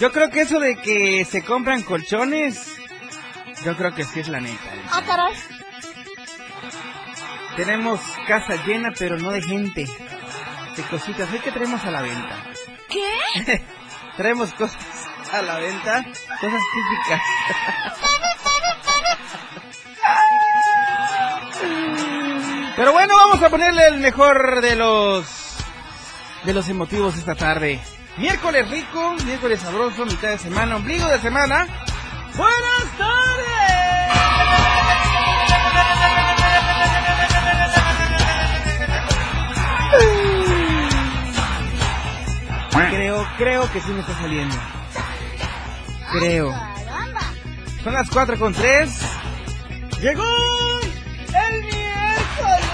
Yo creo que eso de que se compran colchones, yo creo que sí es la neta. Ah, caray. Tenemos casa llena, pero no de gente. De cositas. ¿Qué traemos a la venta? ¿Qué? traemos cosas a la venta, cosas típicas. Pero bueno, vamos a ponerle el mejor de los de los emotivos esta tarde. Miércoles rico, miércoles sabroso, mitad de semana, ombligo de semana. Buenas tardes. Creo, creo que sí me está saliendo. Creo. Son las 4 con 3. Llegó el miércoles.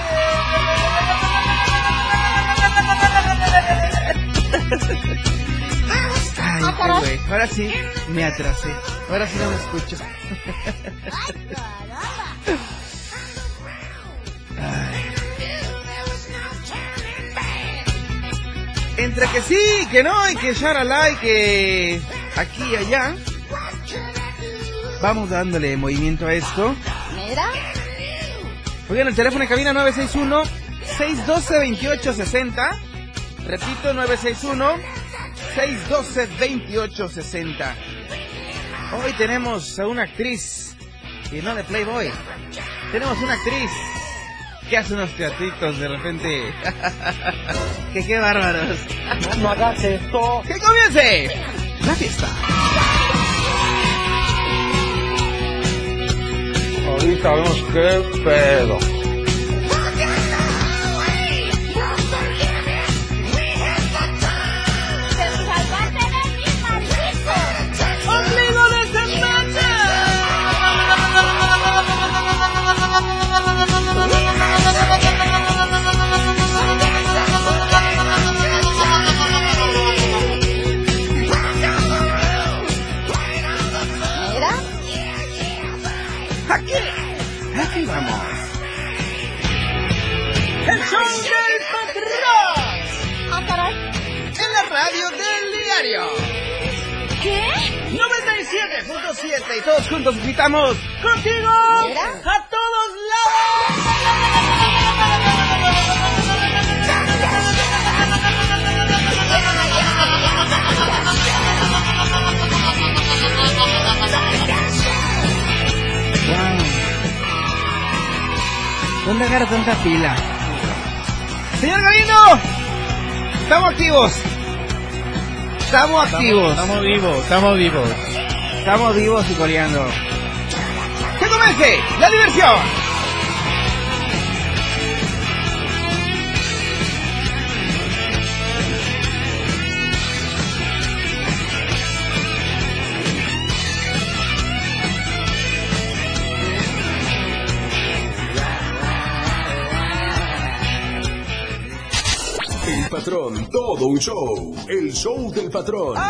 Ahora sí me atrasé. Ahora sí no me escucho. Ay. Entre que sí, que no, y que sharala, y que aquí y allá. Vamos dándole movimiento a esto. Mira. Oigan, el teléfono de cabina 961-612-2860. Repito, 961-612-2860. Hoy tenemos a una actriz, y no de Playboy. Tenemos una actriz que hace unos teatritos de repente. que qué bárbaros. No hagas esto. ¡Que comience! La fiesta. Ahorita vemos qué pedo. 97.7 y todos juntos gritamos contigo a todos lados. ¿Dónde agarra tanta pila? Señor Galindo, estamos activos. Estamos activos. Estamos vivos, estamos vivos. Estamos vivos y coleando. ¡Que comience la diversión! El patrón, todo un show. El show del patrón.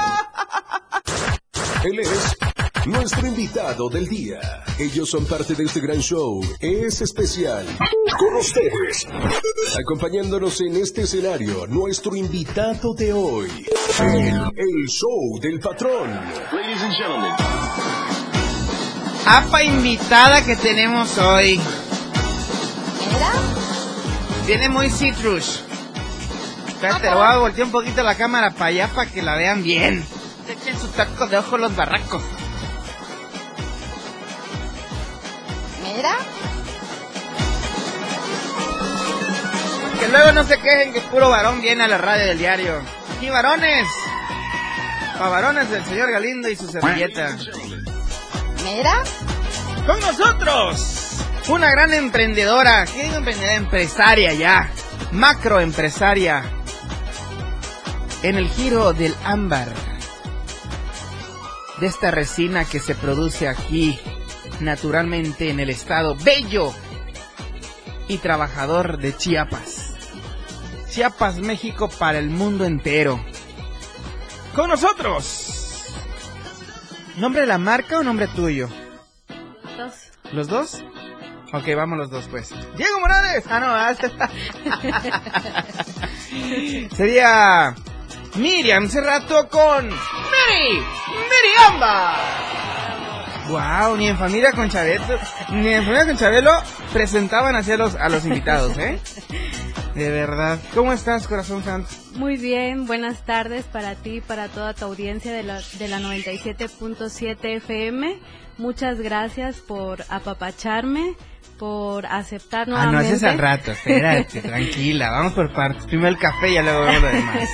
Él es nuestro invitado del día. Ellos son parte de este gran show. Es especial. Con ustedes. Acompañándonos en este escenario, nuestro invitado de hoy. El, el show del patrón. APA invitada que tenemos hoy. Mira. Viene muy citrus. Espérate, lo voy a voltear un poquito la cámara para allá para que la vean bien. Echen su taco de ojo los barracos. Que luego no se quejen que puro varón viene a la radio del diario. Aquí varones. Pa' varones del señor Galindo y su servilleta. Mira. Con nosotros, una gran emprendedora, ¿qué digo emprendedora? Empresaria ya. macroempresaria en el giro del ámbar. De esta resina que se produce aquí naturalmente en el estado bello y trabajador de Chiapas. Chiapas, México para el mundo entero. Con nosotros. ¿Nombre de la marca o nombre tuyo? Dos. ¿Los dos? Ok, vamos los dos pues. Diego Morales. Ah, no, ah, este- Sería Miriam Cerrato con Miri, Miriamba. Wow, ni en familia con Chabelo, ni en familia con Chabelo presentaban así a los, a los invitados, ¿eh? De verdad. ¿Cómo estás, corazón santo? Muy bien, buenas tardes para ti y para toda tu audiencia de la, de la 97.7 FM. Muchas gracias por apapacharme, por aceptar Ah, no, nuevamente. ese es al rato, espérate, tranquila, vamos por partes. Primero el café y ya luego vemos lo demás.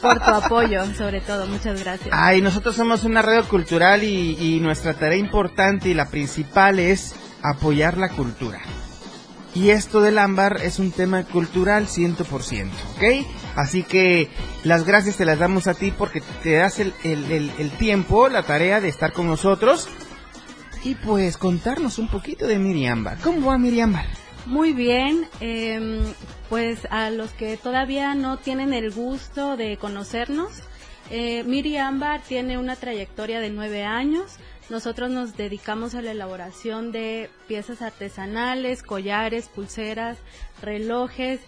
por tu apoyo, sobre todo. Muchas gracias. Ay, nosotros somos una radio cultural y, y nuestra tarea importante y la principal es apoyar la cultura. Y esto del ámbar es un tema cultural 100%, ¿ok? Así que las gracias te las damos a ti porque te das el, el- el- el tiempo, la tarea de estar con nosotros y pues contarnos un poquito de Miriambar. ¿Cómo va Miriambar? Muy bien, em, pues a los que todavía no tienen el gusto de conocernos, eh, Miri Ámbar tiene una trayectoria de nueve años. Nosotros nos dedicamos a la elaboración de piezas artesanales, collares, pulseras, relojes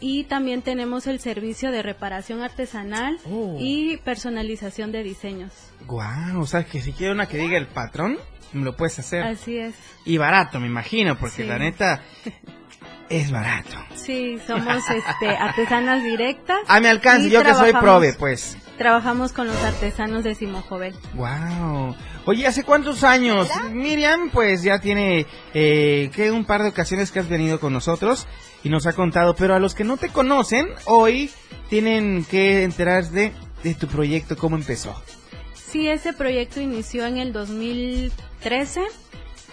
y también tenemos el servicio de reparación artesanal Oh. y personalización de diseños. Guau, o sea que si quiero una que diga el patrón, lo puedes hacer. Así es. Y barato, me imagino, porque Sí. la neta es barato. Sí, somos este, artesanas directas. A mi alcance, y yo que soy prove, pues. Trabajamos con los artesanos de Simojovel. Wow. Oye, ¿hace cuántos años? Miriam, pues ya tiene eh, que un par de ocasiones que has venido con nosotros y nos ha contado, pero a los que no te conocen, hoy tienen que enterarse de, de tu proyecto, cómo empezó. Sí, ese proyecto inició en el 2013.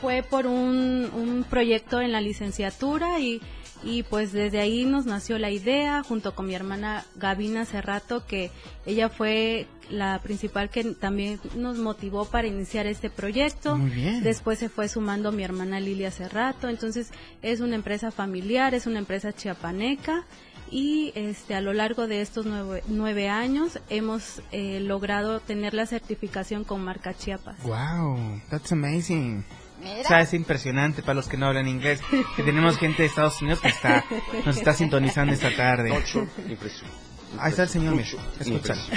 Fue por un, un proyecto en la licenciatura y, y pues desde ahí nos nació la idea junto con mi hermana Gabina Cerrato, que ella fue la principal que también nos motivó para iniciar este proyecto. Muy bien. Después se fue sumando mi hermana Lilia Cerrato. Entonces es una empresa familiar, es una empresa chiapaneca y este a lo largo de estos nueve, nueve años hemos eh, logrado tener la certificación con marca Chiapas. Wow, that's amazing. O Mira. sea, es impresionante para los que no hablan inglés. Que tenemos gente de Estados Unidos que está, nos está sintonizando esta tarde. Infrastructure. Ahí está el señor Micho.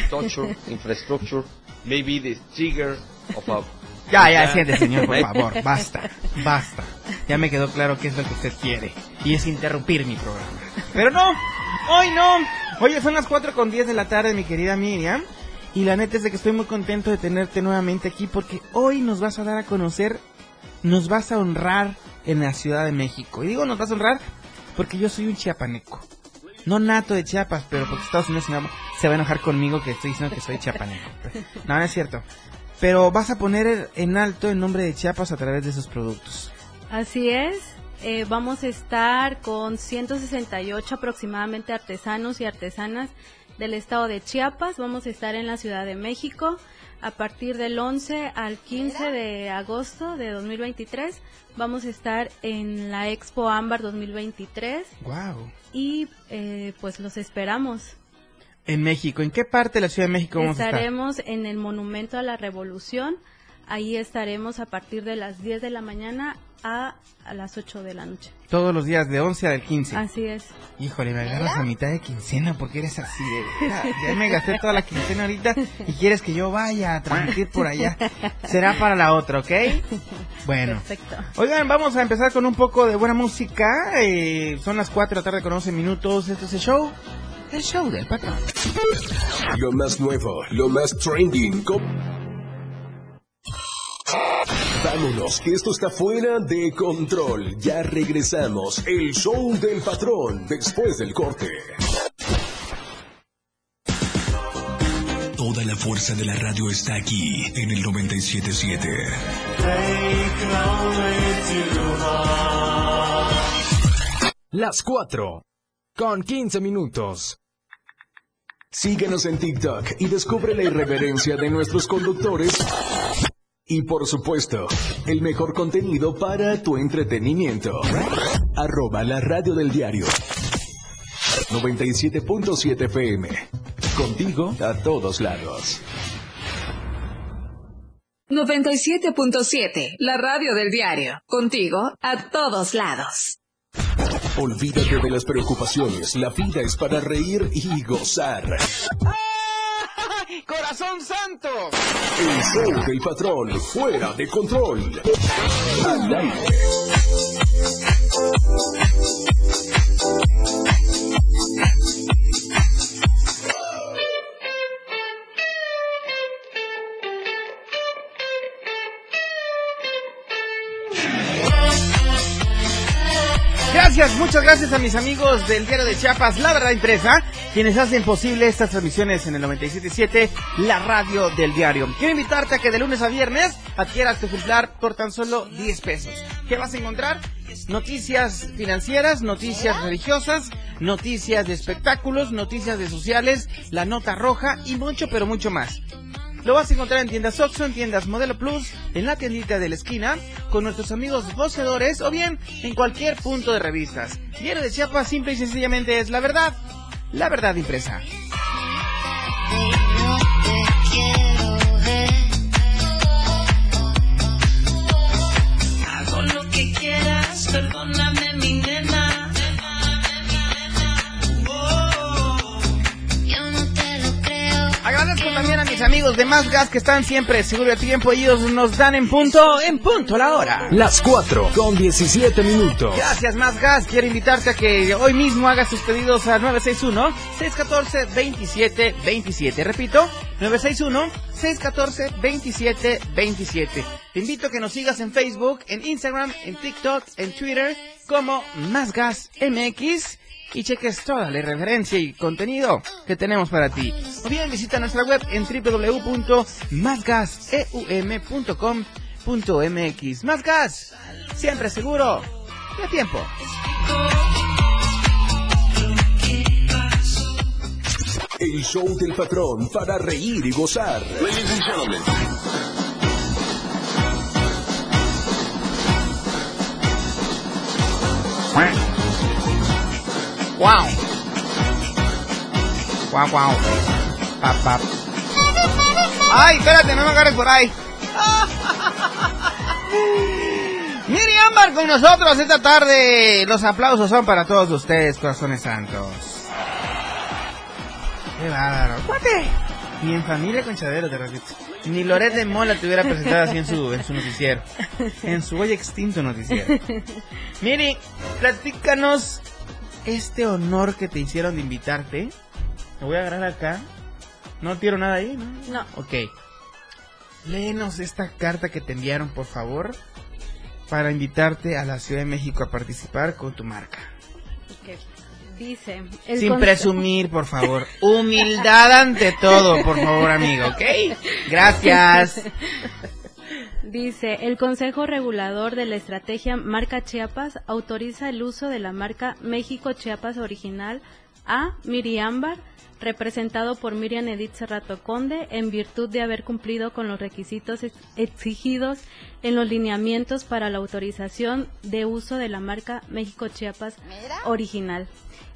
Torture, infrastructure, maybe the trigger of a... Ya, ya, siente, señor, por favor. Basta, basta. Ya me quedó claro qué es lo que usted quiere. Y es interrumpir mi programa. Pero no, hoy no. Oye, son las 4 con 10 de la tarde, mi querida Miriam. Y la neta es de que estoy muy contento de tenerte nuevamente aquí porque hoy nos vas a dar a conocer, nos vas a honrar en la Ciudad de México. Y digo nos vas a honrar porque yo soy un chiapaneco. No nato de Chiapas, pero porque Estados Unidos se va- a enojar conmigo que estoy diciendo que soy chiapaneco. No, no es cierto. Pero vas a poner en alto el nombre de Chiapas a través de sus productos. Así es. Eh, vamos a estar con 168 aproximadamente artesanos y artesanas del estado de Chiapas. Vamos a estar en la Ciudad de México a partir del 11 al 15 de agosto de 2023. Vamos a estar en la Expo Ámbar 2023 Wow. y eh, pues los esperamos. En México, ¿en qué parte de la Ciudad de México vamos a estar? Estaremos en el Monumento a la Revolución. Ahí estaremos a partir de las 10 de la mañana a, a las 8 de la noche. Todos los días, de 11 al 15. Así es. Híjole, me agarras a mitad de quincena porque eres así de... Ya, ya me gasté toda la quincena ahorita y quieres que yo vaya a transmitir por allá. Será para la otra, ¿ok? Bueno. Perfecto. Oigan, vamos a empezar con un poco de buena música. Eh, son las 4 de la tarde con 11 minutos. Este es el show. El show del patrón. Lo más nuevo, lo más trending. Vámonos, que esto está fuera de control. Ya regresamos. El show del patrón después del corte. Toda la fuerza de la radio está aquí en el 977. Las 4 con 15 minutos. Síguenos en TikTok y descubre la irreverencia de nuestros conductores. Y por supuesto, el mejor contenido para tu entretenimiento. Arroba la radio del diario. 97.7 FM. Contigo a todos lados. 97.7, la radio del diario. Contigo a todos lados. Olvídate de las preocupaciones. La vida es para reír y gozar. ¡Corazón santo! El show del patrón, fuera de control. Al aire. Gracias, muchas gracias a mis amigos del Diario de Chiapas, La Verdad Impresa, quienes hacen posible estas transmisiones en el 97.7, la radio del diario. Quiero invitarte a que de lunes a viernes adquieras tu ejemplar por tan solo 10 pesos. ¿Qué vas a encontrar? Noticias financieras, noticias religiosas, noticias de espectáculos, noticias de sociales, la nota roja y mucho, pero mucho más. Lo vas a encontrar en tiendas Oxxo, en tiendas Modelo Plus, en la tiendita de la esquina, con nuestros amigos voceadores o bien en cualquier punto de revistas. Diario de Chiapas simple y sencillamente es la verdad, la verdad impresa. Hago lo que quieras, perdóname mis amigos de Más Gas que están siempre seguro de tiempo ellos nos dan en punto, en punto la hora. Las 4 con 17 minutos. Gracias, Más Gas. Quiero invitarte a que hoy mismo hagas tus pedidos a 961-614-2727. Repito, 961-614-2727. Te invito a que nos sigas en Facebook, en Instagram, en TikTok, en Twitter, como Más Gas MX. Y cheques toda la referencia y contenido que tenemos para ti. O bien visita nuestra web en www.másgaseum.com.mx. Más gas, siempre seguro y a tiempo. El show del patrón para reír y gozar. Ladies and gentlemen. Wow. Wow, wow. Pap, pap. Ay, espérate, no me agarres por ahí. Miri Ámbar con nosotros esta tarde. Los aplausos son para todos ustedes, corazones santos. Qué bárbaro. ¡Cuate! Ni en familia con Chavero, te repito. Ni Loret de Mola te hubiera presentado así en su, en su noticiero. En su hoy extinto noticiero. Miri, platícanos este honor que te hicieron de invitarte. Me voy a agarrar acá. No tiro nada ahí, ¿no? No. Ok. Léenos esta carta que te enviaron, por favor, para invitarte a la Ciudad de México a participar con tu marca. Ok. Dice. Sin presumir, por favor. Humildad ante todo, por favor, amigo, ¿ok? Gracias. Dice, el Consejo Regulador de la Estrategia Marca Chiapas autoriza el uso de la marca México Chiapas Original a Miriambar, representado por Miriam Edith Cerrato Conde, en virtud de haber cumplido con los requisitos ex- exigidos en los lineamientos para la autorización de uso de la marca México Chiapas Original.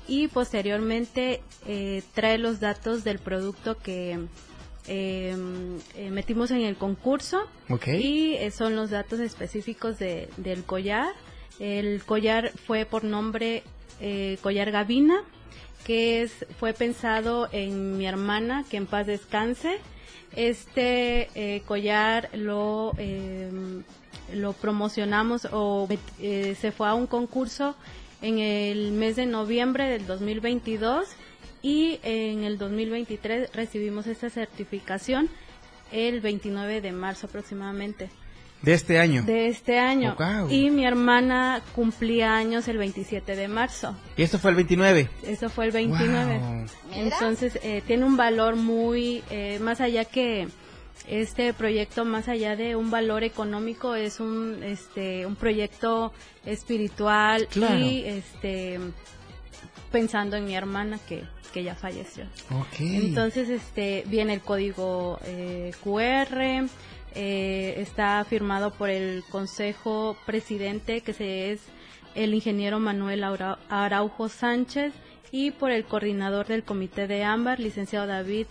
Y posteriormente eh, trae los datos del producto que eh, eh, metimos en el concurso y eh, son los datos específicos de, del collar. El collar fue por nombre eh, collar Gavina, que es, fue pensado en mi hermana, que en paz descanse. Este eh, collar lo, eh, lo promocionamos o se fue a un concurso en el mes de noviembre del 2022 y en el 2023 recibimos esta certificación el 29 de marzo aproximadamente De este año. de este año. Oh. Y mi hermana cumplía años el 27 de marzo. Y esto fue el 29. Eso fue el 29. Wow. Entonces, eh, tiene un valor muy, eh, más allá que este proyecto, más allá de un valor económico, es un, este, un proyecto espiritual Claro. y, este, pensando en mi hermana que, que ya falleció. Entonces, este, viene el código eh, QR, eh, está firmado por el Consejo Presidente, que se es el ingeniero Manuel Araujo Sánchez, y por el coordinador del Comité de Ámbar, licenciado David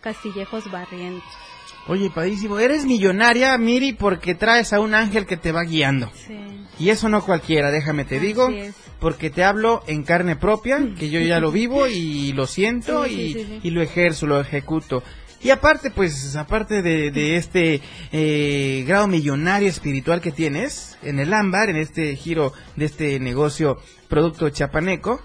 Castillejos Barrientos. Oye, padrísimo. Eres millonaria, Miri, porque traes a un ángel que te va guiando. Sí. Y eso no cualquiera, déjame te Así digo, es. porque te hablo en carne propia, que yo ya lo vivo y lo siento Sí, sí, y, sí, sí. y lo ejerzo, lo ejecuto. Y aparte, pues, aparte de, de este eh, grado millonario espiritual que tienes en el ámbar, en este giro de este negocio producto chapaneco,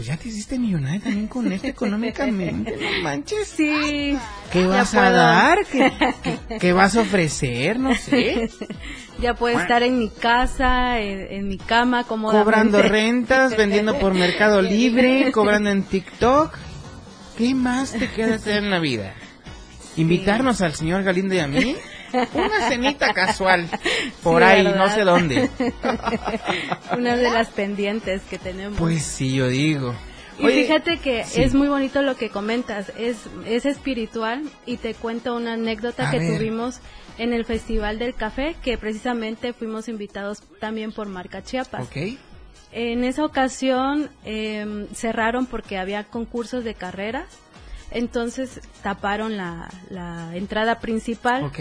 pues ya te hiciste millonaria también con esto económicamente, no manches. Sí. ¿Qué vas a dar? ¿Qué, qué- qué vas a ofrecer? No sé. Ya puedo estar en mi casa, en, en mi cama, cómodamente. Cobrando rentas, vendiendo por Mercado Libre, cobrando en TikTok. ¿Qué más te queda hacer en la vida? ¿Invitarnos al señor Galindo y a mí? Una cenita casual. Por Sí, ahí, ¿verdad? no sé dónde. Una de las pendientes que tenemos. Pues sí, yo digo. Y Oye, fíjate que sí. es muy bonito lo que comentas, es, es espiritual y te cuento una anécdota A que ver. tuvimos en el Festival del Café, que precisamente fuimos invitados también por Marca Chiapas. Ok. En esa ocasión em, cerraron porque había concursos de carreras, entonces taparon la, la entrada principal. Ok.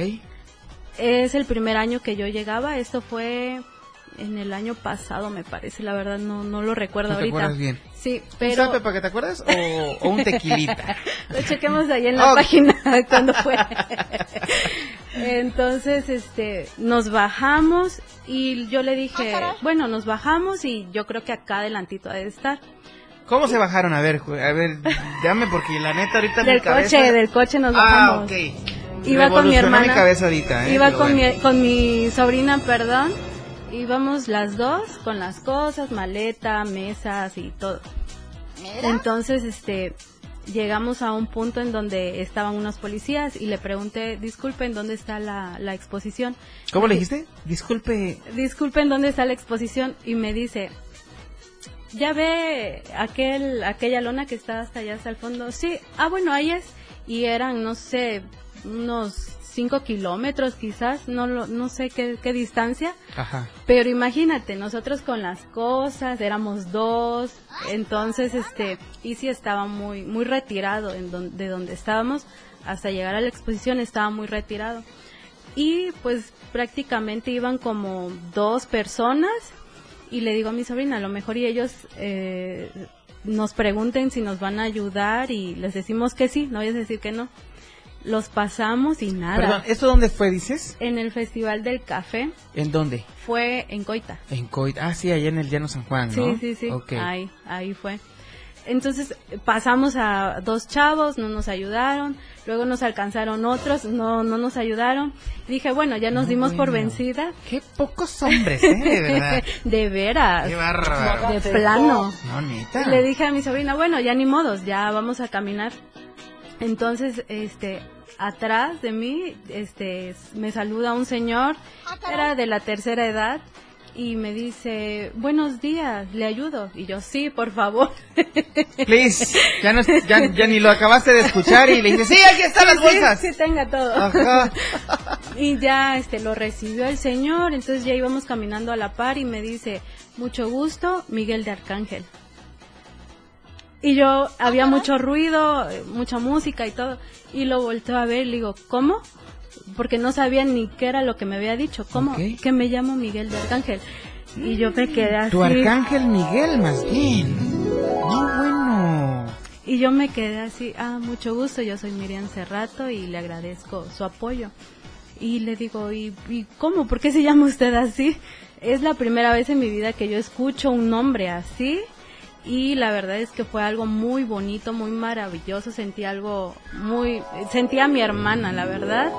Es el primer año que yo llegaba, esto fue en el año pasado me parece, la verdad no, no lo recuerdo ¿No te ahorita. acuerdas bien? Sí, ¿Un pero zape para que te acuerdas o, o un tequilita? lo chequemos ahí en la página cuando fue. Entonces, este, nos bajamos y yo le dije, bueno, nos bajamos y yo creo que acá adelantito ha de estar. ¿Cómo se bajaron? A ver, a ver, dame porque la neta ahorita Del mi cabeza... coche, del coche nos Ah, bajamos. ok. Iba con mi hermana. mi cabeza ahorita, ¿eh? Iba Pero con, bueno. mi, con mi sobrina, perdón. Íbamos las dos con las cosas, maleta, mesas y todo. Entonces, este, llegamos a un punto en donde estaban unos policías y le pregunté, disculpen, ¿dónde está la, la exposición? ¿Cómo le dijiste? Disculpe. Disculpen, ¿dónde está la exposición? Y me dice, ¿ya ve aquel, aquella lona que está hasta allá, hasta el fondo? Sí, ah, bueno, ahí es. Y eran, no sé, unos cinco kilómetros quizás, no, lo, no sé qué, qué distancia. Ajá. Pero imagínate, nosotros con las cosas, éramos dos, entonces este, y sí estaba muy, muy retirado en don- de donde estábamos, hasta llegar a la exposición estaba muy retirado. Y pues prácticamente iban como dos personas y le digo a mi sobrina, a lo mejor y ellos eh, nos pregunten si nos van a ayudar y les decimos que sí, no voy a decir que no. Los pasamos y nada. Perdón, ¿esto dónde fue, dices? En el Festival del Café ¿En dónde? fue en Coita. En Coit. Ah, sí, allá en el Llano San Juan, ¿no? Sí, sí, sí. Ok. Ahí, ahí fue. Entonces pasamos a dos chavos, no nos ayudaron, luego nos alcanzaron otros, no, no nos ayudaron. Dije, bueno, ya nos No, dimos por vencida. Qué pocos hombres, ¿eh? De verdad. de veras. Qué bárbaro. De plano. No, neta. Le dije a mi sobrina, bueno, ya ni modos, ya vamos a caminar. Entonces, este, atrás de mí, este, me saluda un señor, era de la tercera edad, y me dice, buenos días, ¿le ayudo? Y yo, sí, por favor. Please. Ya, no, ya, ya ni lo acabaste de escuchar y le dices, sí, aquí están las Sí, bolsas. Sí, tenga todo. Ajá. Y ya este lo recibió el señor, entonces ya íbamos caminando a la par y me dice, mucho gusto, Miguel de Arcángel. Y yo había mucho ruido, mucha música y todo, y lo volteo a ver y le digo, ¿cómo? Porque no sabía ni qué era lo que me había dicho, ¿cómo? Que me llamo Miguel de Arcángel. Y yo me quedé así. Tu arcángel Miguel, más bien. No, bueno. Y yo me quedé así, ah, mucho gusto, yo soy Miriam Cerrato y le agradezco su apoyo. Y le digo, ¿y, y cómo? ¿Por qué se llama usted así? Es la primera vez en mi vida que yo escucho un nombre así y la verdad es que fue algo muy bonito, muy maravilloso, sentí algo muy, sentí a mi hermana, la verdad.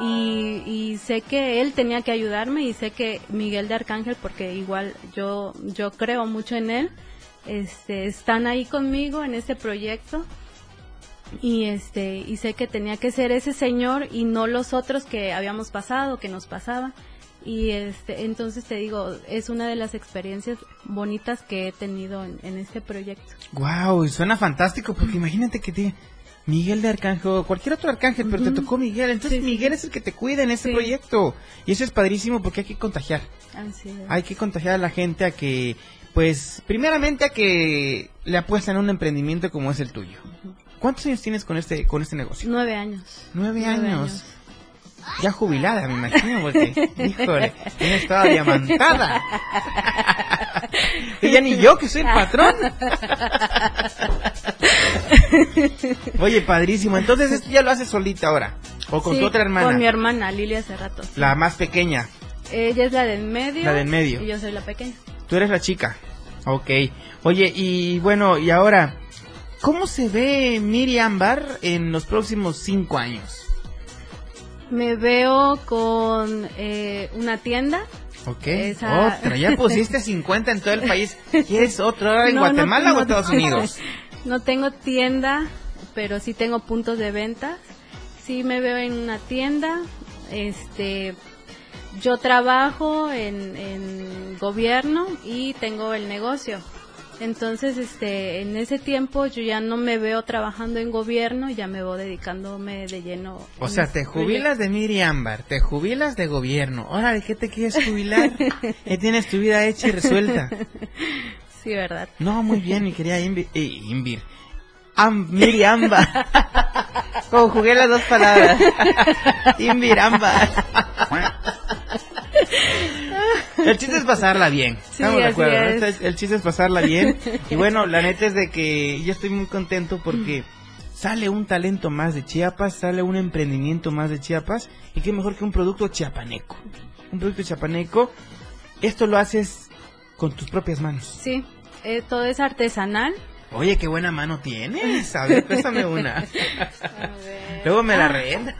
Y, y sé que él tenía que ayudarme y sé que Miguel de Arcángel, porque igual yo, yo creo mucho en él, este, están ahí conmigo en este proyecto y este y sé que tenía que ser ese señor y no los otros que habíamos pasado que nos pasaban Y este, entonces te digo, es una de las experiencias bonitas que he tenido en, en este proyecto. Wow, suena fantástico porque imagínate que te Miguel de Arcángel o cualquier otro arcángel, pero te tocó Miguel, entonces Sí, Miguel sí. es el que te cuida en Sí. proyecto. Y eso es padrísimo porque hay que contagiar. Así es. Hay que contagiar a la gente a que, pues, primeramente a que le apuestan a un emprendimiento como es el tuyo. ¿Cuántos años tienes con este, con este negocio? Nueve años. Nueve, Nueve años. años. Ya jubilada, me imagino, porque, híjole, tienes toda diamantada. ya ni yo, que soy el patrón. Oye, padrísimo. Entonces, esto ya lo haces solita ahora. O con Sí, tu otra hermana. Con mi hermana, Lilia Cerrato. La más pequeña. Ella es la del medio. La del medio. Y yo soy la pequeña. Tú eres la chica. Ok. Oye, y bueno, y ahora, ¿cómo se ve Miriam Bar en los próximos cinco años? Me veo con eh, una tienda. Ok. Esa- Otra. Ya pusiste 50 en todo el país. ¿Quieres otra ahora en No, no, Guatemala o Estados. Unidos? No tengo tienda, pero sí tengo puntos de venta. Sí me veo en una tienda. Este, yo trabajo en, en gobierno y tengo el negocio. Entonces, este, en ese tiempo yo ya no me veo trabajando en gobierno, ya me voy dedicándome de lleno. O sea, te jubilas de Miriam Bar, te jubilas de gobierno. Ahora, ¿de qué te quieres jubilar? ya tienes tu vida hecha y resuelta. Sí, verdad. No, muy bien, mi querida Invi- eh, Invir. Am, Miriamba. Conjugué las dos palabras. Inviramba. El chiste es pasarla bien. Sí, Estamos de acuerdo. Este- El chiste es pasarla bien. Y bueno, la neta es de que yo estoy muy contento porque sale un talento más de Chiapas, sale un emprendimiento más de Chiapas. Y qué mejor que un producto chiapaneco. Un producto chiapaneco. Esto lo haces con tus propias manos. Sí, eh, todo es artesanal. Oye, qué buena mano tienes. A ver, préstame una. Luego me la renta.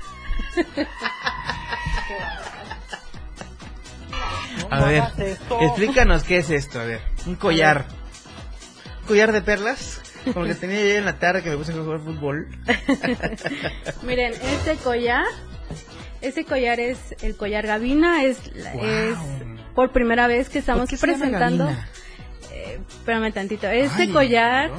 A ver, explícanos qué es esto. A ver, un collar. ¿Un collar de perlas? Como que tenía yo en la tarde que me puse a jugar fútbol. Miren, este collar, este collar es el collar Gavina, es, Guau. es por primera vez que estamos ¿Por qué se llama presentando. Eh, espérame tantito. Este Ay, collar,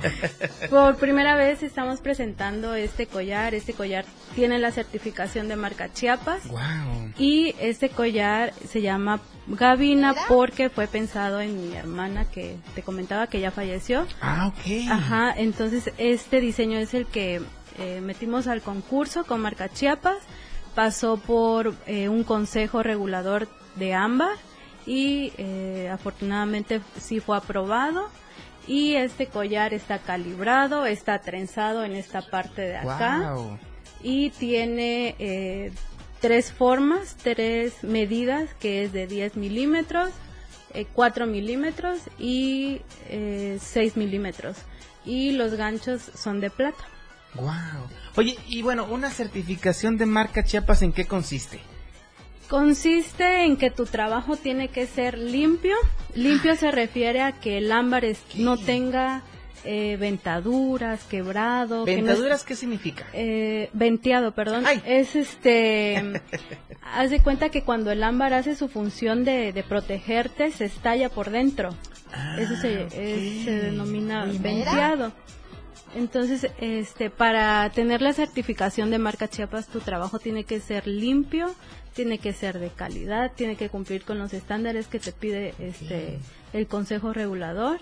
por primera vez estamos presentando este collar. Este collar tiene la certificación de marca Chiapas. Guau. Y este collar se llama Gavina porque fue pensado en mi hermana que te comentaba que ya falleció. Ah, ok. Ajá, entonces este diseño es el que eh, metimos al concurso con marca Chiapas, pasó por eh, un consejo regulador de ámbar y eh, afortunadamente sí fue aprobado y este collar está calibrado, está trenzado en esta parte de acá y tiene eh, tres formas, tres medidas, que es de 10 milímetros, eh, 4 milímetros y eh, 6 milímetros. Y los ganchos son de plata. Guau. Oye, y bueno, una certificación de marca Chiapas, ¿en qué consiste? Consiste en que tu trabajo tiene que ser limpio. Limpio se refiere a que el ámbar es- no tenga eh, ventaduras, quebrado. que no es- ¿Ventaduras qué significa? eh, venteado, perdón, Ay. es este, haz de cuenta que cuando el ámbar hace su función de, de protegerte, se estalla por dentro. Eso se, Ah, ok. es- se denomina venteado. Entonces, este, para tener la certificación de marca Chiapas, tu trabajo tiene que ser limpio, tiene que ser de calidad, tiene que cumplir con los estándares que te pide este el Consejo Regulador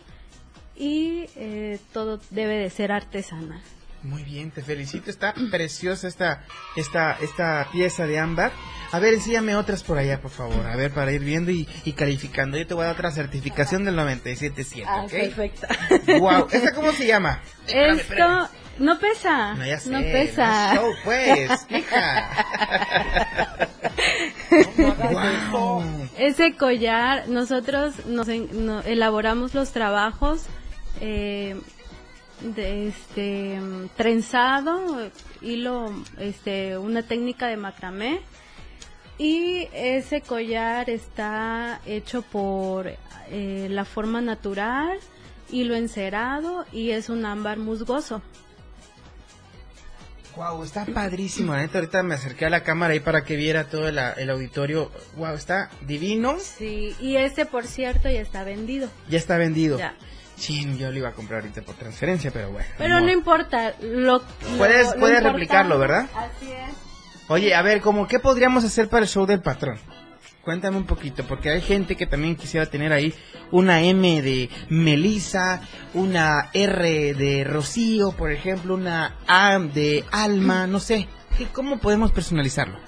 y eh, todo debe de ser artesanal. Muy bien, te felicito. Está preciosa esta, esta, esta pieza de ámbar. A ver, enséñame otras por allá, por favor. A ver, para ir viendo y, y calificando. Yo te voy a dar otra certificación del 97.7, Ah, ¿ok? perfecto. Wow, ¿esta cómo se llama? Espérame, Esto espérame. No pesa. No, ya sé, no pesa. es show, pues, hija. Wow. Ese collar, nosotros nos en- no- elaboramos los trabajos eh, de este trenzado, hilo, este, una técnica de macramé. Y ese collar está hecho por eh, la forma natural, hilo encerado y es un ámbar musgoso. Wow, está padrísimo, neta. Ahorita me acerqué a la cámara ahí para que viera todo el, el auditorio. Wow, está divino. Sí, y ese, por cierto, ya está vendido. Ya está vendido. Ya. Chin, yo lo iba a comprar ahorita por transferencia, pero bueno. Pero no importa, lo, Puedes- lo- puedes replicarlo, ¿verdad? Así es. Oye, a ver, ¿cómo qué podríamos hacer para el show del patrón? Cuéntame un poquito, porque hay gente que también quisiera tener ahí una M de Melissa, una R de Rocío, por ejemplo, una A de Alma, no sé. ¿Qué- ¿Cómo podemos personalizarlo?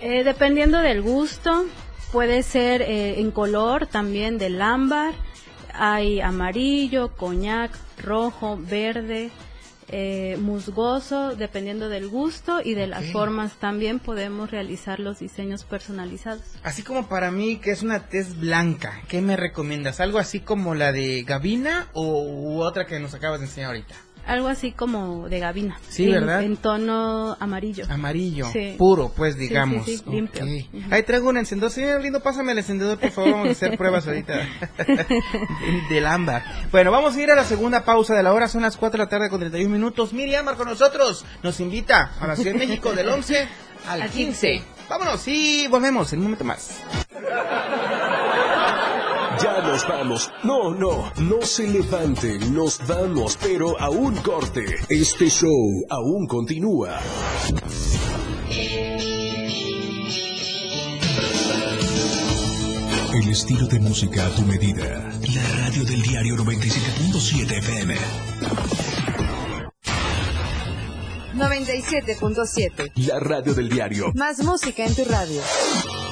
Eh, dependiendo del gusto, puede ser eh, en color también del ámbar. Hay amarillo, coñac, rojo, verde, eh, musgoso, dependiendo del gusto y de las formas también podemos realizar los diseños personalizados. Así como para mí, que es una tez blanca, ¿qué me recomiendas? ¿Algo así como la de Gavina o u otra que nos acabas de enseñar ahorita? Algo así como de gabina. Sí, en, ¿verdad? En tono amarillo. Amarillo, Sí. puro, pues sí, digamos. sí, limpio. Ok. Ujú. Ahí traigo un encendedor. Señor lindo, pásame el encendedor, por favor. Vamos a hacer pruebas ahorita de- del ámbar. Bueno, vamos a ir a la segunda pausa de la hora. Son las 4 de la tarde con 31 minutos. Miri Ámbar con nosotros. Nos invita a la Ciudad de México del 11 al Al 15. 15. Vámonos y volvemos en un momento más. Ya nos vamos. No, no, no se levanten, nos vamos, pero a un corte. Este show aún continúa. El estilo de música a tu medida. La radio del diario 97.7 FM. 97.7. La radio del diario. Más música en tu radio.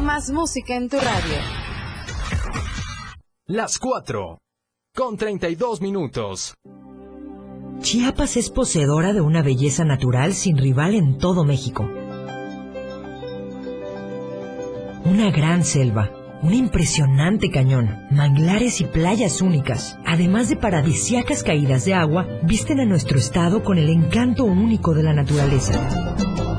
Más música en tu radio. Las 4. Con 32 minutos. Chiapas es poseedora de una belleza natural sin rival en todo México. Una gran selva, un impresionante cañón, manglares y playas únicas, además de paradisíacas caídas de agua, visten a nuestro estado con el encanto único de la naturaleza.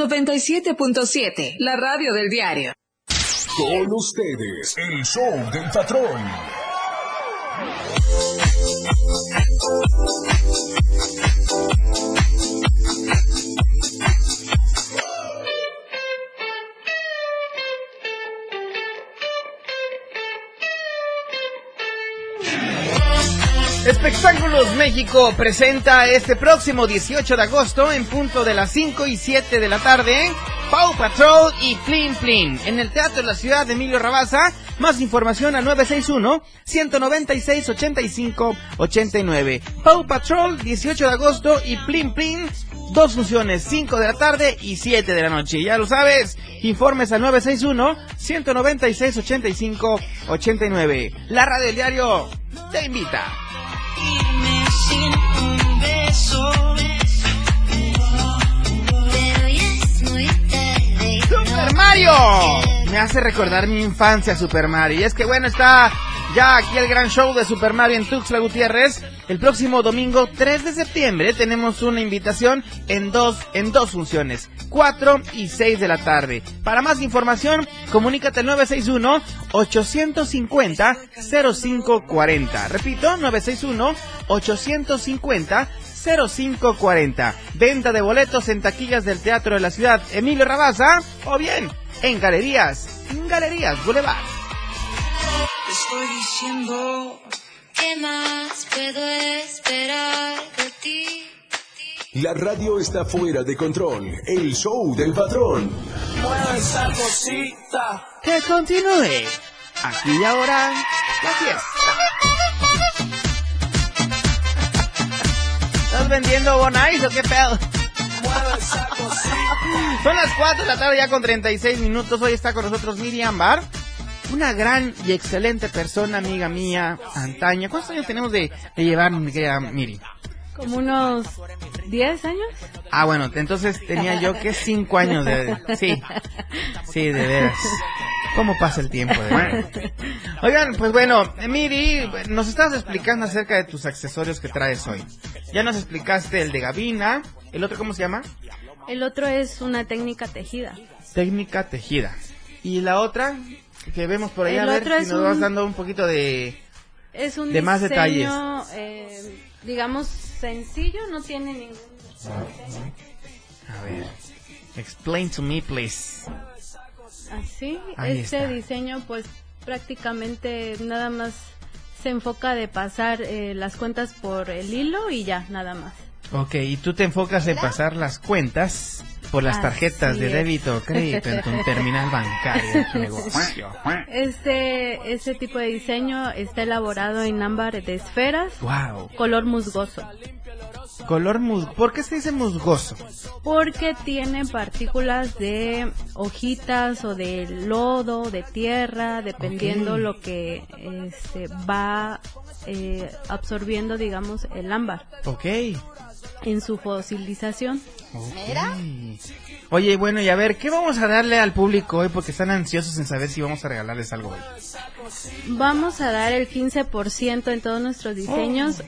97.7, la radio del diario. Con ustedes, el show del patrón. Espectáculos México presenta este próximo 18 de agosto en punto de las 5 y 7 de la tarde Pau Patrol y Plin Plin en el Teatro de la Ciudad de Emilio Rabaza. Más información al 961-196-85-89. Pau Patrol 18 de agosto y Plin Plin dos funciones 5 de la tarde y 7 de la noche. Ya lo sabes, informes al 961-196-85-89. La radio del diario te invita. ¡Super Mario! Me hace recordar mi infancia, Super Mario. Y es que bueno, está ya aquí el gran show de Super Mario en Tuxtla Gutiérrez. El próximo domingo 3 de septiembre tenemos una invitación en dos, en dos funciones, 4 y 6 de la tarde. Para más información, comunícate al 961-850-0540. Repito, 961-850-0540. Venta de boletos en taquillas del Teatro de la Ciudad Emilio Rabaza o bien en Galerías, Galerías Boulevard. Estoy diciendo, ¿qué más puedo esperar de ti? La radio está fuera de control. El show del patrón. Mueve esa cosita. Que continúe. Aquí y ahora, la fiesta. ¿Estás vendiendo Bonais o qué pedo? Mueve esa cosita. Son las 4 de la tarde ya con 36 minutos. Hoy está con nosotros Miriam Bar. Una gran y excelente persona, amiga mía, antaña. ¿Cuántos años tenemos de, de llevar, mi querida Miri? Como unos 10 años. Ah, bueno, entonces tenía yo que 5 años de... Sí, sí, de veras. ¿Cómo pasa el tiempo? De veras? Oigan, pues bueno, Miri, nos estabas explicando acerca de tus accesorios que traes hoy. Ya nos explicaste el de gabina. ¿El otro cómo se llama? El otro es una técnica tejida. Técnica tejida. ¿Y la otra? Que vemos por ahí, El a ver si nos vas un- dando un poquito de... Es un De más detalles. diseño, eh, digamos, sencillo, no tiene ningún... A ver. Explain to me, please. Así, Ahí este está. diseño pues prácticamente nada más se enfoca de pasar eh, las cuentas por el hilo y ya, nada más. Ok, y tú te enfocas en pasar las cuentas por las Así tarjetas de es. débito o crédito en tu terminal bancario de tu negocio. Este, este tipo de diseño está elaborado en ámbar de esferas, Wow. color musgoso, Color mus... ¿Por qué se dice musgoso? porque tiene partículas de hojitas o de lodo, de tierra, dependiendo lo que este, va eh, absorbiendo, digamos, el ámbar Ok. en su fosilización. Mira. Oye, bueno, y a ver, ¿qué vamos a darle al público hoy? Porque están ansiosos en saber si vamos a regalarles algo hoy. Vamos a dar el 15% en todos nuestros diseños.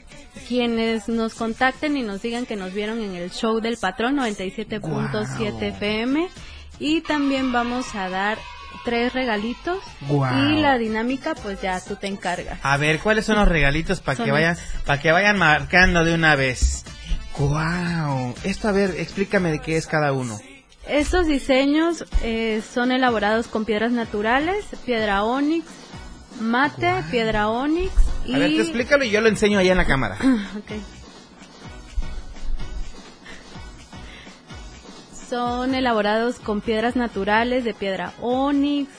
Quienes nos contacten y nos digan que nos vieron en el show del patrón 97.7 FM. Y también vamos a dar tres regalitos. Y la dinámica, pues ya tú te encargas. A ver, ¿cuáles son los regalitos para que vayan, para que vayan marcando de una vez? Wow. Esto, a ver, explícame de qué es cada uno. Estos diseños eh, son elaborados con piedras naturales, piedra onix, mate, piedra onix y... A ver, tú explícalo y yo lo enseño allá en la cámara. Ok. Son elaborados con piedras naturales de piedra onix,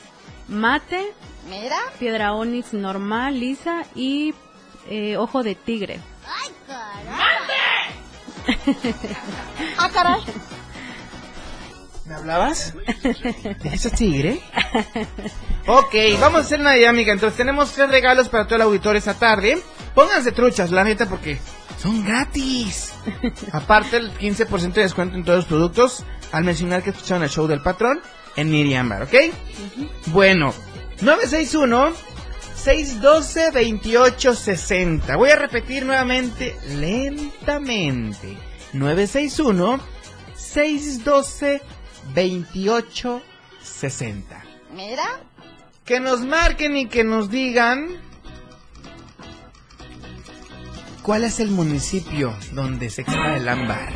mate, Mira. piedra onix normal, lisa y eh, ojo de tigre. Ah, caray. ¿Me hablabas? ¿De ese tigre? Ok, vamos a hacer una dinámica. Entonces, tenemos tres regalos para todo el auditorio esta tarde. Pónganse truchas, la neta, porque son gratis. Aparte, el 15% de descuento en todos los productos al mencionar que escucharon el show del patrón en Miriam Bar, ¿ok? Bueno, 961 612 2860. Voy a repetir nuevamente lentamente. 961 612 2860. Mira. Que nos marquen y que nos digan cuál es el municipio donde se extrae el ámbar.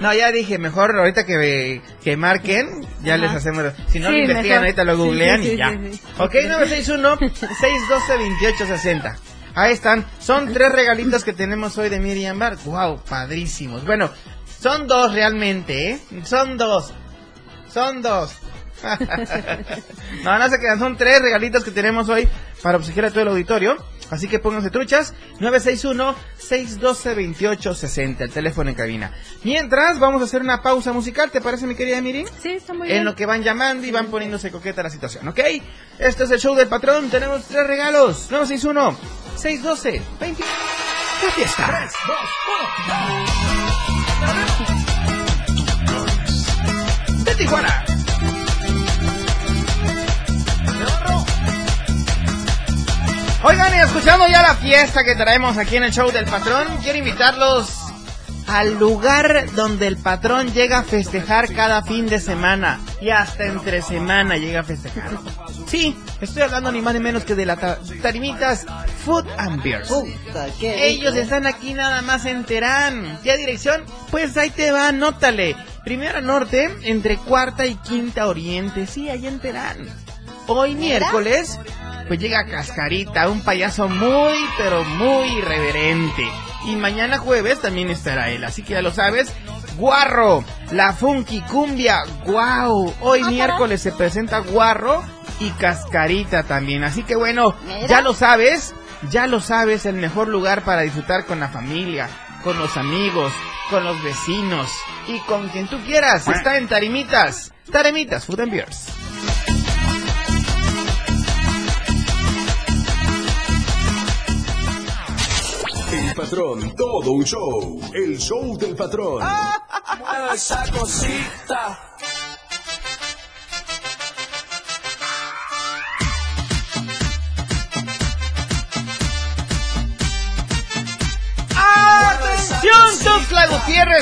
No, ya dije, mejor ahorita que, que marquen, ya Ajá. les hacemos... Si no Sí, lo investigan, mejor. ahorita lo googlean sí, y ya. Ok, 961-612-2860. Ahí están. Son tres regalitos que tenemos hoy de Miriam Bar. Wow, padrísimos. Bueno, son dos realmente, ¿eh? Son dos. Son dos. no, no se quedan. Son tres regalitos que tenemos hoy para obsequiar a todo el auditorio. Así que pónganse truchas. 961-612-2860. El teléfono en cabina. Mientras, vamos a hacer una pausa musical. ¿Te parece, mi querida Miri? Sí, está muy bien. En lo que van llamando y van poniéndose coqueta la situación, ¿ok? Este es el show del patrón. Tenemos tres regalos. 961 612 20. ¡Qué fiesta! De Tijuana. Oigan, y escuchando ya la fiesta que traemos aquí en el show del patrón, quiero invitarlos al lugar donde el patrón llega a festejar cada fin de semana y hasta entre semana llega a festejar. Sí, estoy hablando ni más ni menos que de las Tarimitas Food and Beers. Ellos están aquí nada más en Terán. ¿Qué dirección? Pues ahí te va, anótale. Primera Norte, entre Cuarta y Quinta Oriente. Sí, ahí en Terán. Hoy miércoles, pues llega Cascarita, un payaso muy, pero muy irreverente. Y mañana jueves también estará él, así que ya lo sabes. Guarro, la Funky Cumbia, wow. Hoy miércoles se presenta Guarro y Cascarita también. Así que bueno, ya lo sabes, ya lo sabes, el mejor lugar para disfrutar con la familia, con los amigos, con los vecinos y con quien tú quieras. Está en Tarimitas, Tarimitas Food and Beers. El patrón, todo un show. El show del patrón. Esa cosita.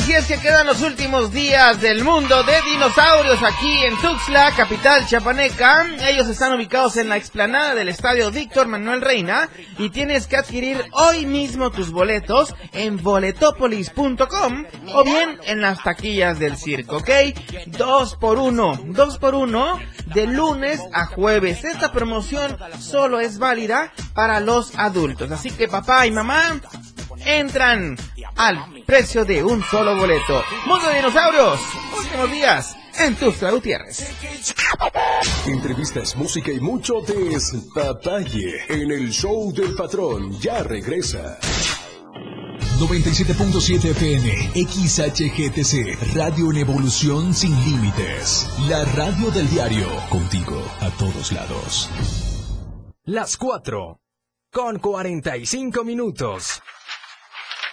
Y es que quedan los últimos días del mundo de dinosaurios aquí en Tuxtla, capital chiapaneca. Ellos están ubicados en la explanada del estadio Víctor Manuel Reina y tienes que adquirir hoy mismo tus boletos en boletopolis.com o bien en las taquillas del circo, ¿ok? Dos por uno, dos por uno de lunes a jueves. Esta promoción solo es válida para los adultos, así que papá y mamá entran al precio de un solo boleto. Mundo de Dinosaurios, últimos días en Tuxtla Gutiérrez. Entrevistas, música y mucho despapalle en el show del patrón. Ya regresa. 97.7 FM, XHGTC, Radio en Evolución Sin Límites. La radio del diario, contigo a todos lados. Las 4 con 45 minutos.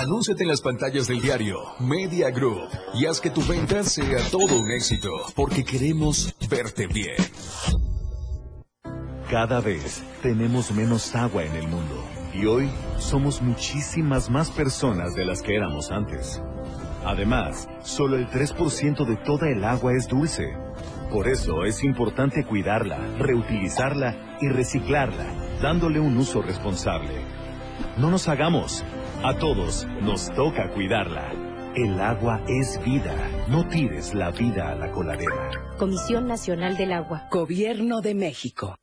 Anúnciate en las pantallas del diario Media Group y haz que tu venta sea todo un éxito, porque queremos verte bien. Cada vez tenemos menos agua en el mundo y hoy somos muchísimas más personas de las que éramos antes. Además, solo el 3% de toda el agua es dulce. Por eso es importante cuidarla, reutilizarla y reciclarla, dándole un uso responsable. No nos hagamos. A todos nos toca cuidarla. El agua es vida. No tires la vida a la coladera. Comisión Nacional del Agua. Gobierno de México.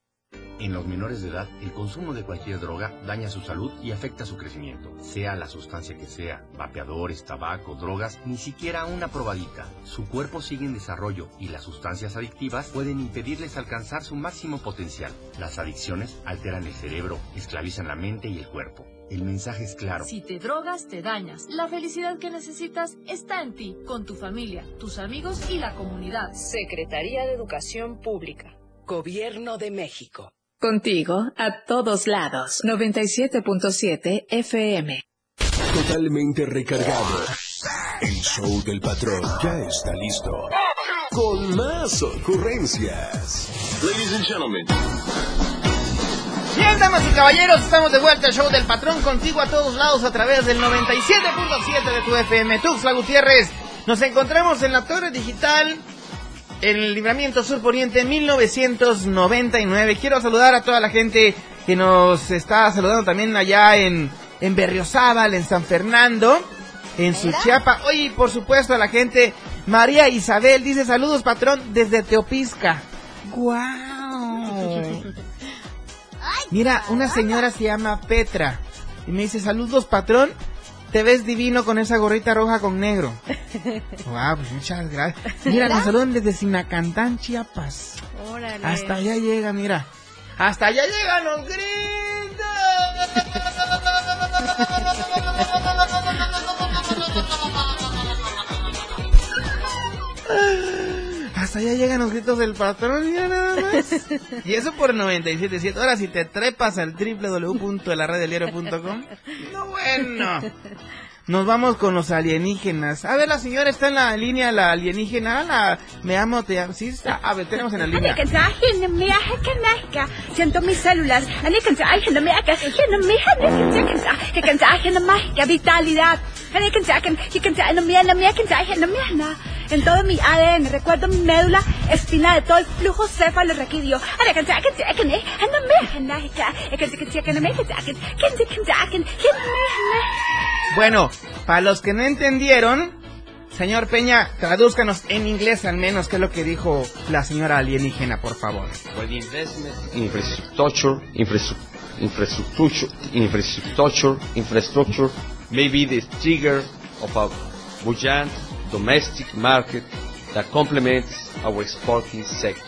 En los menores de edad, el consumo de cualquier droga daña su salud y afecta su crecimiento. Sea la sustancia que sea, vapeadores, tabaco, drogas, ni siquiera una probadita. Su cuerpo sigue en desarrollo y las sustancias adictivas pueden impedirles alcanzar su máximo potencial. Las adicciones alteran el cerebro, esclavizan la mente y el cuerpo. El mensaje es claro. Si te drogas, te dañas. La felicidad que necesitas está en ti, con tu familia, tus amigos y la comunidad. Secretaría de Educación Pública. Gobierno de México. Contigo a todos lados. 97.7 FM. Totalmente recargado. El show del patrón ya está listo. Con más ocurrencias. Ladies and gentlemen. Bien, damas y caballeros, estamos de vuelta al show del patrón contigo a todos lados a través del 97.7 de tu FM. Tuxla Gutiérrez. Nos encontramos en la Torre Digital en el Libramiento Sur Poniente 1999. Quiero saludar a toda la gente que nos está saludando también allá en, en Berriozábal, en San Fernando, en Suchiapa. Oye, por supuesto a la gente, María Isabel dice saludos patrón desde Teopisca. ¡Guau! Mira, una señora se llama Petra y me dice saludos patrón te ves divino con esa gorrita roja con negro. Wow, pues muchas gracias. Mira, nos saludan desde Sinacantán, Chiapas. Órale. Hasta allá llega, mira. Hasta allá llegan los gritos. Hasta allá llegan los gritos del patrón, mira nada más. Y eso por 97.7. Ahora si te trepas al www.laradeliero.com. No bueno. Nos vamos con los alienígenas. A ver, la señora está en la línea, la alienígena. La, me amo, te amo. Sí, está. A ver, tenemos en la línea. Siento mis células. Vitalidad. En todo mi ADN, recuerdo mi médula espinal, de todo el flujo céfalo raquídeo. Bueno, para los que no entendieron, señor Peña, tradúzcanos en inglés al menos qué es lo que dijo la señora alienígena, por favor. For the investment in infrastructure, infrastructure, infrastructure, infrastructure, infrastructure may be the trigger of a buoyant domestic market that complements our exporting sector.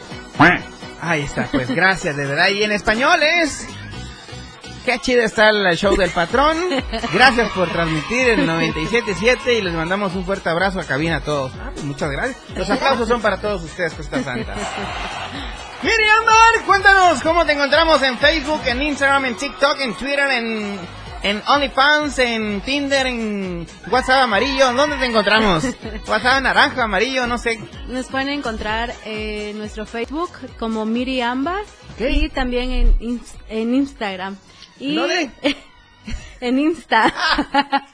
Ahí está, pues gracias, de verdad. Y en español es... Qué chido está el show del patrón. Gracias por transmitir el 97.7 y les mandamos un fuerte abrazo a cabina a todos. Ah, pues muchas gracias. Los aplausos son para todos ustedes, Costa Santa. Miriam cuéntanos cómo te encontramos en Facebook, en Instagram, en TikTok, en Twitter, en, en OnlyFans, en Tinder, en WhatsApp amarillo. ¿Dónde te encontramos? WhatsApp naranja, amarillo, no sé. Nos pueden encontrar en nuestro Facebook como Miri Ámbar y también en, en Instagram. Y ¿Dónde? en Insta.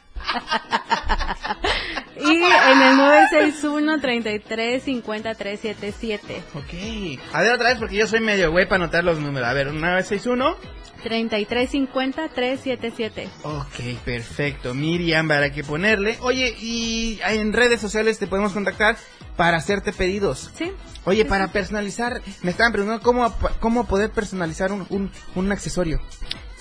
y en el 961 33 50 377. Ok. A ver otra vez porque yo soy medio güey para anotar los números. A ver, 961. 33 50 377. Ok, perfecto. Miriam, para que ponerle. Oye, y en redes sociales te podemos contactar para hacerte pedidos. Sí. Oye, para personalizar, me estaban preguntando cómo, cómo poder personalizar un, un, un accesorio.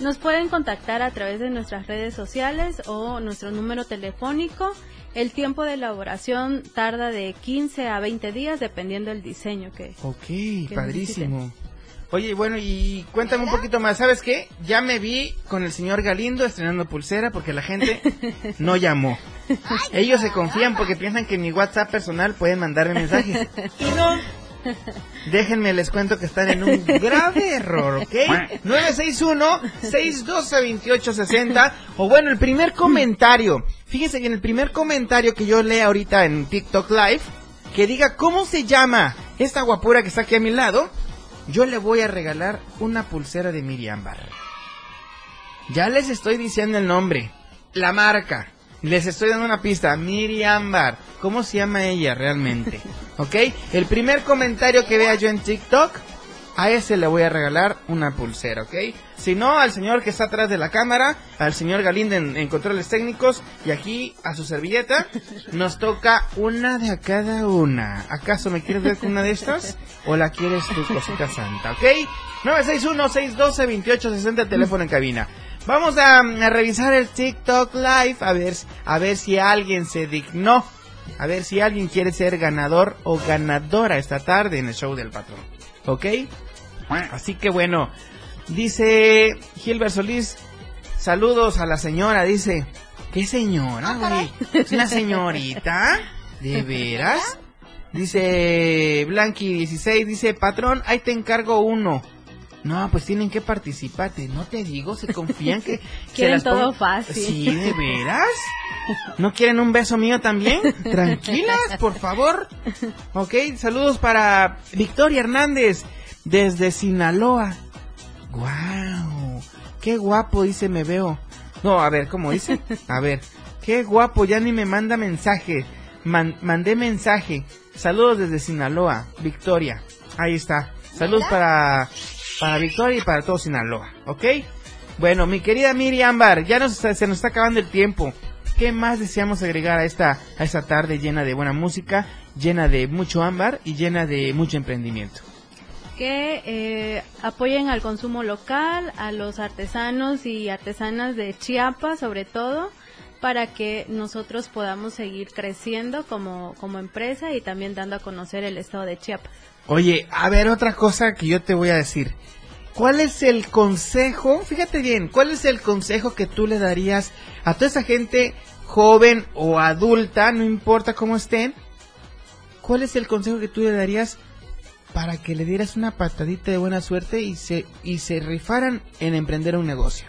Nos pueden contactar a través de nuestras redes sociales o nuestro número telefónico. El tiempo de elaboración tarda de 15 a 20 días dependiendo del diseño que... Ok, padrísimo. Oye, bueno, y cuéntame un poquito más. ¿Sabes qué? Ya me vi con el señor Galindo estrenando pulsera porque la gente no llamó. Ellos se confían porque piensan que en mi WhatsApp personal pueden mandarme mensajes. Y no. Déjenme les cuento que están en un grave error, ¿ok? 961-612-2860. O bueno, el primer comentario. Fíjense que en el primer comentario que yo lea ahorita en TikTok Live, que diga cómo se llama esta guapura que está aquí a mi lado, yo le voy a regalar una pulsera de Miriam Bar. Ya les estoy diciendo el nombre, la marca. Les estoy dando una pista, Miriam Bar. ¿Cómo se llama ella realmente? ¿Ok? El primer comentario que vea yo en TikTok, a ese le voy a regalar una pulsera, ¿ok? Si no, al señor que está atrás de la cámara, al señor Galindo en, en controles técnicos y aquí a su servilleta, nos toca una de a cada una. ¿Acaso me quieres ver con una de estas? ¿O la quieres tu cosita santa, ok? 961-612-2860, el teléfono en cabina. Vamos a, a revisar el TikTok Live a ver, a ver si alguien se dignó. A ver si alguien quiere ser ganador o ganadora esta tarde en el show del patrón. ¿Ok? Así que bueno, dice Gilbert Solís, saludos a la señora, dice, ¿qué señora, güey? ¿Es una señorita? ¿De veras? Dice Blanqui16, dice, patrón, ahí te encargo uno. No, pues tienen que participarte, no te digo, se confían que... se Quieren las todo fácil. Sí, ¿de veras? ¿No quieren un beso mío también? Tranquilas, por favor. Ok, saludos para Victoria Hernández desde Sinaloa. Guau, qué guapo, dice, me veo. No, a ver, ¿cómo dice? A ver, qué guapo, ya ni me manda mensaje. Man- mandé mensaje. Saludos desde Sinaloa, Victoria. Ahí está. Saludos para, para Victoria y para todo Sinaloa, ¿ok? Bueno, mi querida Miriam Bar, ya nos se nos está acabando el tiempo. ¿Qué más deseamos agregar a esta, a esta tarde llena de buena música, llena de mucho ámbar y llena de mucho emprendimiento? que eh, apoyen al consumo local, a los artesanos y artesanas de Chiapas sobre todo, para que nosotros podamos seguir creciendo como, como empresa y también dando a conocer el estado de Chiapas. Oye, a ver, otra cosa que yo te voy a decir. ¿Cuál es el consejo? Fíjate bien, ¿cuál es el consejo que tú le darías a toda esa gente joven o adulta, no importa cómo estén? ¿Cuál es el consejo que tú le darías para que le dieras una patadita de buena suerte y se, y se rifaran en emprender un negocio?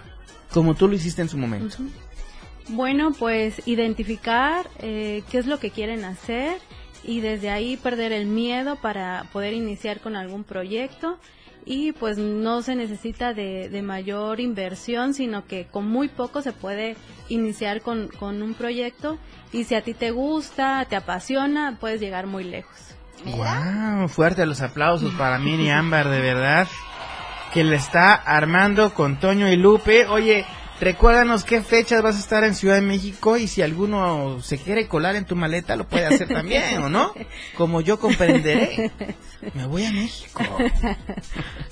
Como tú lo hiciste en su momento. Bueno, pues identificar eh, qué es lo que quieren hacer y desde ahí perder el miedo para poder iniciar con algún proyecto y pues no se necesita de, de mayor inversión, sino que con muy poco se puede iniciar con, con un proyecto y si a ti te gusta, te apasiona, puedes llegar muy lejos. Wow, fuerte los aplausos para Miri Ámbar, de verdad. Que le está armando con Toño y Lupe. Oye, recuérdanos qué fechas vas a estar en Ciudad de México y si alguno se quiere colar en tu maleta lo puede hacer también, ¿o no? Como yo comprenderé. Me voy a México.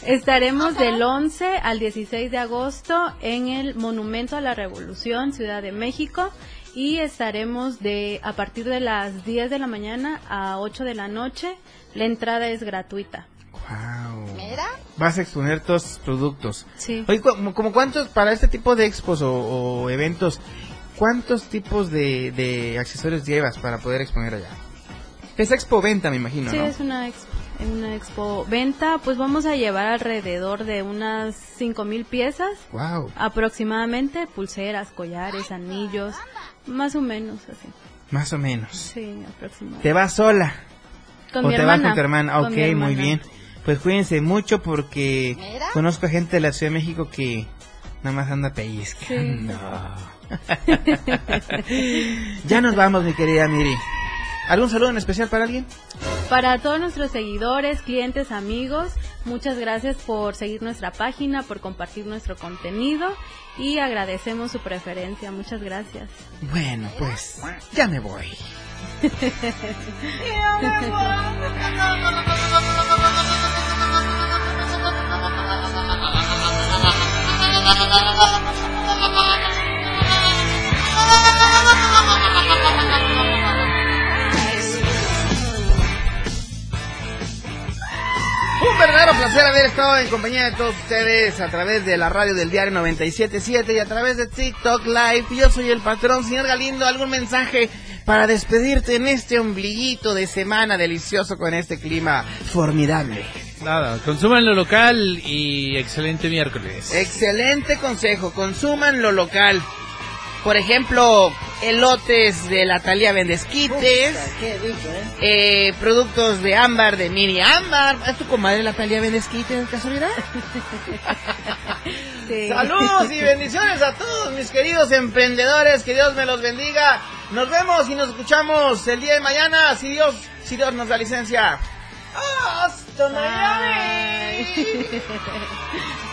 Estaremos del 11 al 16 de agosto en el Monumento a la Revolución, Ciudad de México, y estaremos de a partir de las 10 de la mañana a 8 de la noche. La entrada es gratuita. Wow. Vas a exponer todos tus productos. Sí. Oye, como, como cuántos, para este tipo de expos o, o eventos, ¿cuántos tipos de, de accesorios llevas para poder exponer allá? Es expo venta, me imagino, Sí, ¿no? es una expo, una expo venta, pues vamos a llevar alrededor de unas 5000 piezas Wow. aproximadamente, pulseras, collares, anillos, más o menos así. Más o menos. Sí, aproximadamente. ¿Te vas sola? Con ¿O mi te vas hermana. con tu hermana? Con Ok, mi hermana. muy bien. Pues cuídense mucho porque conozco gente de la Ciudad de México que nada más anda pellizcando. ya nos vamos, mi querida Miri. ¿Algún saludo en especial para alguien? Para todos nuestros seguidores, clientes, amigos, muchas gracias por seguir nuestra página, por compartir nuestro contenido y agradecemos su preferencia. Muchas gracias. Bueno, pues ya me voy. Un verdadero placer haber estado en compañía de todos ustedes a través de la radio del diario 977 y a través de TikTok Live. Yo soy el patrón, señor Galindo. ¿Algún mensaje para despedirte en este ombliguito de semana delicioso con este clima formidable? Nada, consuman lo local y excelente miércoles. Excelente consejo, consuman lo local. Por ejemplo, elotes de la Talía Vendesquites, eh, productos de ámbar de Mini Ámbar. ¿Es tu comadre la Talía Vendesquites, de casualidad? Saludos y bendiciones a todos mis queridos emprendedores, que Dios me los bendiga. Nos vemos y nos escuchamos el día de mañana, si Dios, si Dios nos da licencia. ¡Hasta Miami! Te has